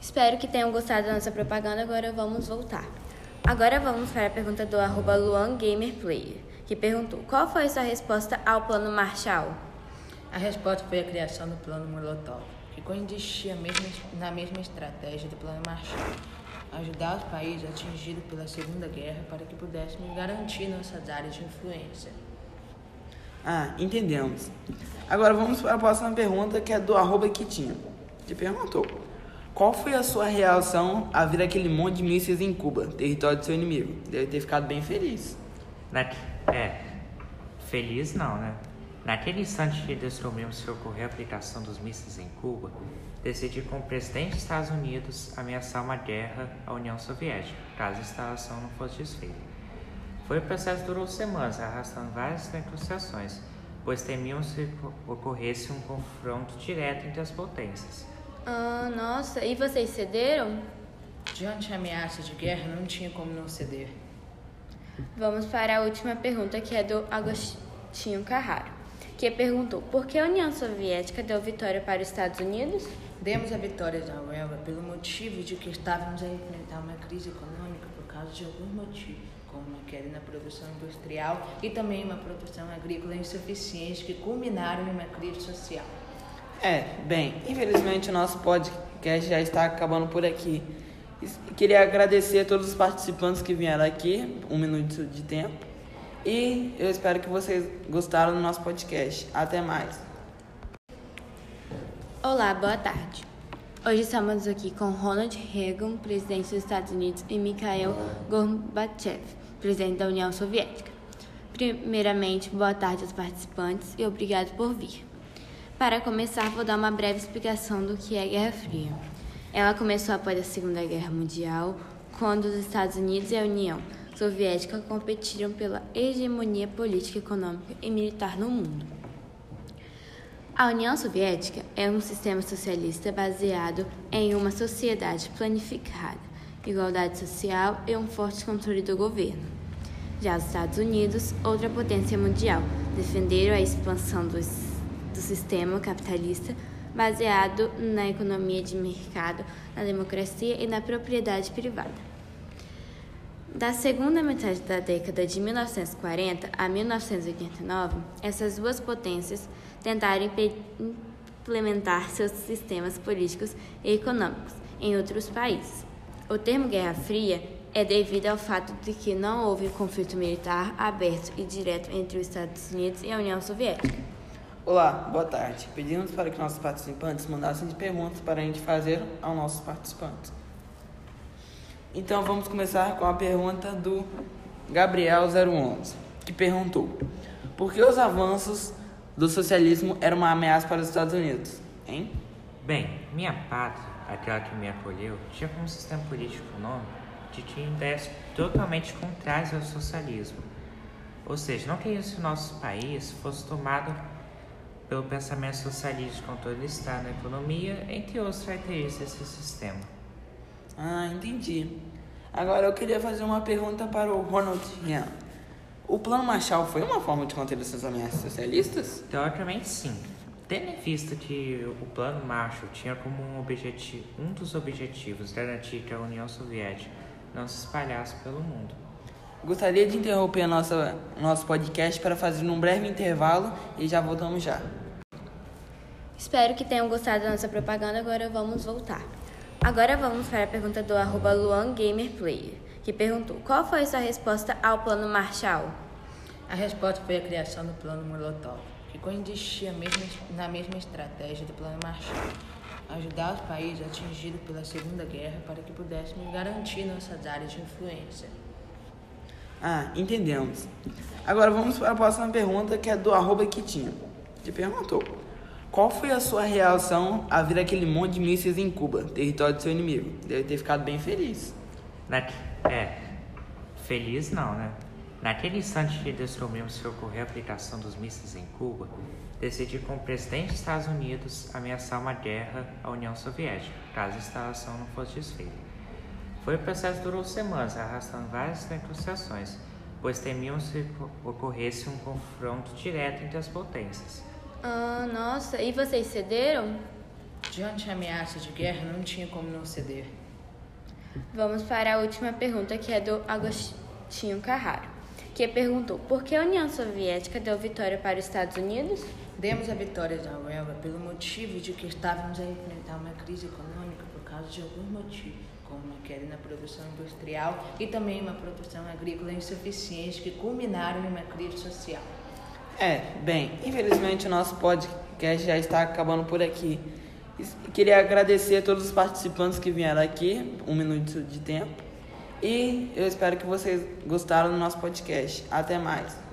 Espero que tenham gostado da nossa propaganda. Agora vamos voltar. Agora vamos para a pergunta do arroba LuanGamerPlayer, que perguntou qual foi a sua resposta ao plano Marshall? A resposta foi a criação do plano Molotov, que coexistia na mesma estratégia do plano Marshall, ajudar os países atingidos pela Segunda Guerra para que pudéssemos garantir nossas áreas de influência. Ah, entendemos. Agora vamos para a próxima pergunta, que é do arroba Quitinho, que perguntou qual foi a sua reação a ver aquele monte de mísseis em Cuba, território do seu inimigo? Deve ter ficado bem feliz. Na... É, feliz não, né? Naquele instante que descobrimos que ocorreu a aplicação dos mísseis em Cuba, decidi com o presidente dos Estados Unidos ameaçar uma guerra à União Soviética, caso a instalação não fosse desfeita. Foi um processo que durou semanas, arrastando várias negociações, pois temíamos que ocorresse um confronto direto entre as potências. Ah, nossa, e vocês cederam? Diante da ameaça de guerra, não tinha como não ceder. Vamos para a última pergunta, que é do Agostinho Carraro que perguntou por que a União Soviética deu vitória para os Estados Unidos? Demos a vitória da Huelga pelo motivo de que estávamos a enfrentar uma crise econômica por causa de alguns motivos, como uma queda na produção industrial e também uma produção agrícola insuficiente que culminaram em uma crise social. É, bem, infelizmente o nosso podcast já está acabando por aqui. Queria agradecer a todos os participantes que vieram aqui, um minuto de tempo. E eu espero que vocês gostaram do nosso podcast. Até mais. Olá, boa tarde. Hoje estamos aqui com Ronald Reagan, presidente dos Estados Unidos, e Mikhail Gorbachev, presidente da União Soviética. Primeiramente, boa tarde aos participantes e obrigado por vir. Para começar, vou dar uma breve explicação do que é Guerra Fria. Ela começou após a Segunda Guerra Mundial, quando os Estados Unidos e a União Soviética competiram pela hegemonia política, econômica e militar no mundo. A União Soviética é um sistema socialista baseado em uma sociedade planificada, igualdade social e um forte controle do governo. Já os Estados Unidos, outra potência mundial, defenderam a expansão do, do sistema capitalista baseado na economia de mercado, na democracia e na propriedade privada. Da segunda metade da década de 1940 a 1989, essas duas potências tentaram implementar seus sistemas políticos e econômicos em outros países. O termo Guerra Fria é devido ao fato de que não houve conflito militar aberto e direto entre os Estados Unidos e a União Soviética. Olá, boa tarde. Pedimos para que nossos participantes mandassem perguntas para a gente fazer aos nossos participantes. Então vamos começar com a pergunta do Gabriel011, que perguntou: Por que os avanços do socialismo eram uma ameaça para os Estados Unidos? Hein? Bem, minha pátria, aquela que me acolheu, tinha como sistema político econômico de que ideias totalmente contrárias ao socialismo. Ou seja, não queria que o nosso país fosse tomado pelo pensamento socialista Estado na economia, entre outras características desse sistema. Ah, entendi. Agora eu queria fazer uma pergunta para o Ronald. O Plano Marshall foi uma forma de conter essas ameaças socialistas? Teoricamente, sim. Tendo em vista que o Plano Marshall tinha como um, objetivo, um dos objetivos garantir que a União Soviética não se espalhasse pelo mundo. Gostaria de interromper nossa, nosso podcast para fazer um breve intervalo e já voltamos já. Espero que tenham gostado da nossa propaganda. Agora vamos voltar. Agora vamos para a pergunta do arroba LuanGamerPlayer, que perguntou qual foi a sua resposta ao plano Marshall? A resposta foi a criação do plano Molotov, que coexistia na mesma estratégia do plano Marshall, ajudar os países atingidos pela Segunda Guerra para que pudéssemos garantir nossas áreas de influência. Ah, entendemos. Agora vamos para a próxima pergunta, que é do arroba Quitinho, que perguntou qual foi a sua reação a ver aquele monte de mísseis em Cuba, território do seu inimigo? Deve ter ficado bem feliz. Na... É, feliz não, né? Naquele instante que descobrimos que ocorreu a aplicação dos mísseis em Cuba, decidi com o presidente dos Estados Unidos ameaçar uma guerra à União Soviética, caso a instalação não fosse desfeita. Foi um processo durou semanas, arrastando várias negociações, pois temíamos que ocorresse um confronto direto entre as potências. Ah, nossa, e vocês cederam? Diante da ameaça de guerra, não tinha como não ceder. Vamos para a última pergunta, que é do Agostinho Carraro, que perguntou: por que a União Soviética deu vitória para os Estados Unidos? Demos a vitória da Uelva pelo motivo de que estávamos a enfrentar uma crise econômica por causa de alguns motivos, como uma queda na produção industrial e também uma produção agrícola insuficiente que culminaram em uma crise social. É, bem, infelizmente o nosso podcast já está acabando por aqui. Queria agradecer a todos os participantes que vieram aqui, um minuto de tempo. E eu espero que vocês gostaram do nosso podcast. Até mais.